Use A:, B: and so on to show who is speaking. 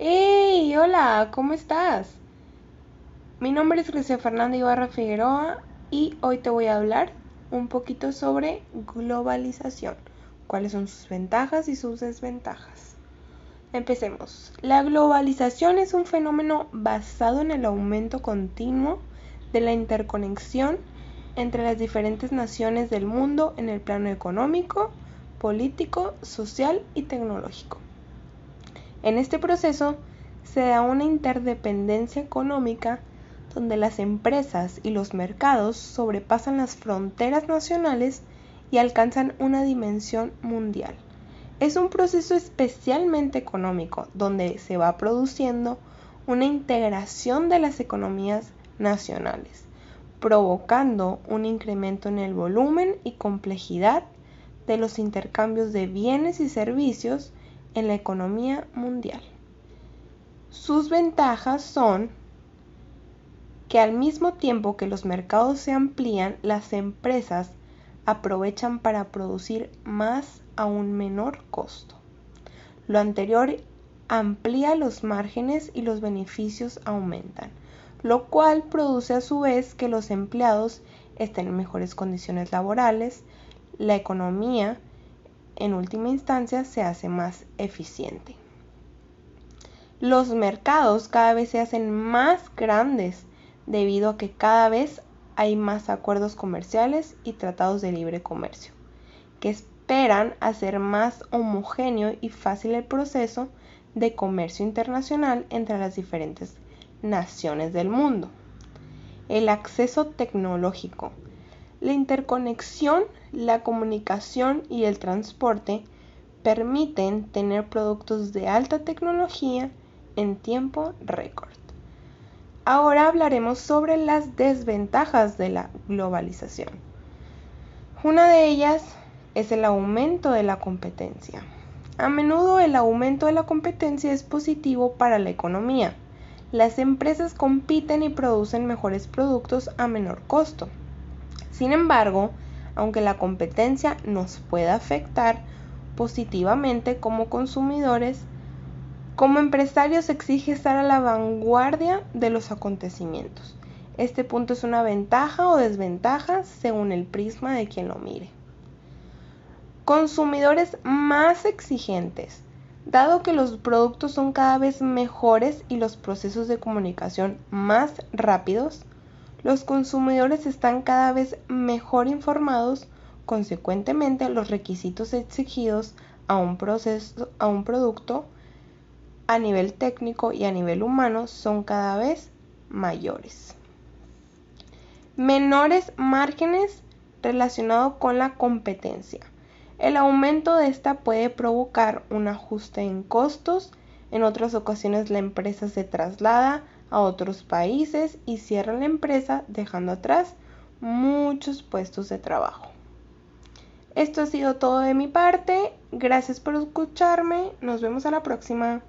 A: ¡Hey! Hola, ¿cómo estás? Mi nombre es Grecia Fernanda Ibarra Figueroa y hoy te voy a hablar un poquito sobre globalización, cuáles son sus ventajas y sus desventajas. Empecemos. La globalización es un fenómeno basado en el aumento continuo de la interconexión entre las diferentes naciones del mundo en el plano económico, político, social y tecnológico. En este proceso se da una interdependencia económica donde las empresas y los mercados sobrepasan las fronteras nacionales y alcanzan una dimensión mundial. Es un proceso especialmente económico donde se va produciendo una integración de las economías nacionales provocando un incremento en el volumen y complejidad de los intercambios de bienes y servicios en la economía mundial. Sus ventajas son que al mismo tiempo que los mercados se amplían, las empresas aprovechan para producir más a un menor costo. Lo anterior amplía los márgenes y los beneficios aumentan lo cual produce a su vez que los empleados estén en mejores condiciones laborales, la economía en última instancia se hace más eficiente. Los mercados cada vez se hacen más grandes debido a que cada vez hay más acuerdos comerciales y tratados de libre comercio, que esperan hacer más homogéneo y fácil el proceso de comercio internacional entre las diferentes naciones del mundo. El acceso tecnológico. La interconexión, la comunicación y el transporte permiten tener productos de alta tecnología en tiempo récord. Ahora hablaremos sobre las desventajas de la globalización. Una de ellas es el aumento de la competencia. A menudo el aumento de la competencia es positivo para la economía, las empresas compiten y producen mejores productos a menor costo. Sin embargo, aunque la competencia nos pueda afectar positivamente como consumidores, como empresarios exige estar a la vanguardia de los acontecimientos. Este punto es una ventaja o desventaja según el prisma de quien lo mire. Consumidores más exigentes. Dado que los productos son cada vez mejores y los procesos de comunicación más rápidos, los consumidores están cada vez mejor informados, consecuentemente los requisitos exigidos a un, proceso, a un producto a nivel técnico y a nivel humano son cada vez mayores. Menores márgenes relacionados con la competencia. El aumento de esta puede provocar un ajuste en costos, en otras ocasiones la empresa se traslada a otros países y cierra la empresa dejando atrás muchos puestos de trabajo. Esto ha sido todo de mi parte, gracias por escucharme, nos vemos a la próxima.